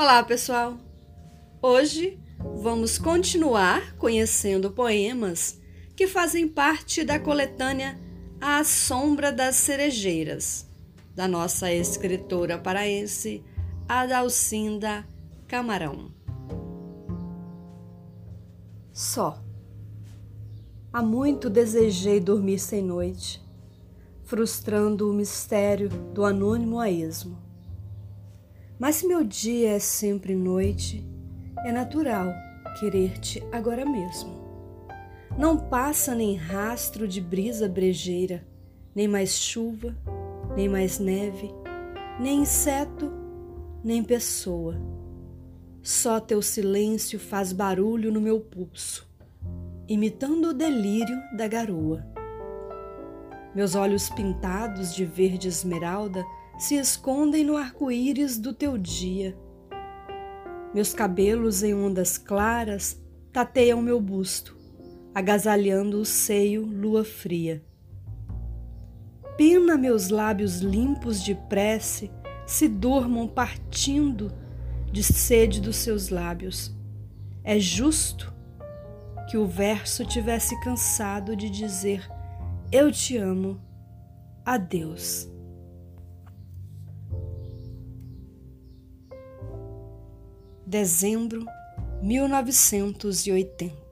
Olá, pessoal! Hoje vamos continuar conhecendo poemas que fazem parte da coletânea A Sombra das Cerejeiras, da nossa escritora paraense Adalcinda Camarão. Só. Há muito desejei dormir sem noite, frustrando o mistério do anônimo a esmo mas se meu dia é sempre noite, é natural querer-te agora mesmo. Não passa nem rastro de brisa brejeira, nem mais chuva, nem mais neve, nem inseto, nem pessoa. Só teu silêncio faz barulho no meu pulso, imitando o delírio da garoa. Meus olhos pintados de verde esmeralda se escondem no arco-íris do teu dia. Meus cabelos em ondas claras tateiam meu busto, agasalhando o seio lua fria. Pena meus lábios limpos de prece se durmam partindo de sede dos seus lábios. É justo que o verso tivesse cansado de dizer: Eu te amo. Adeus. Dezembro 1980.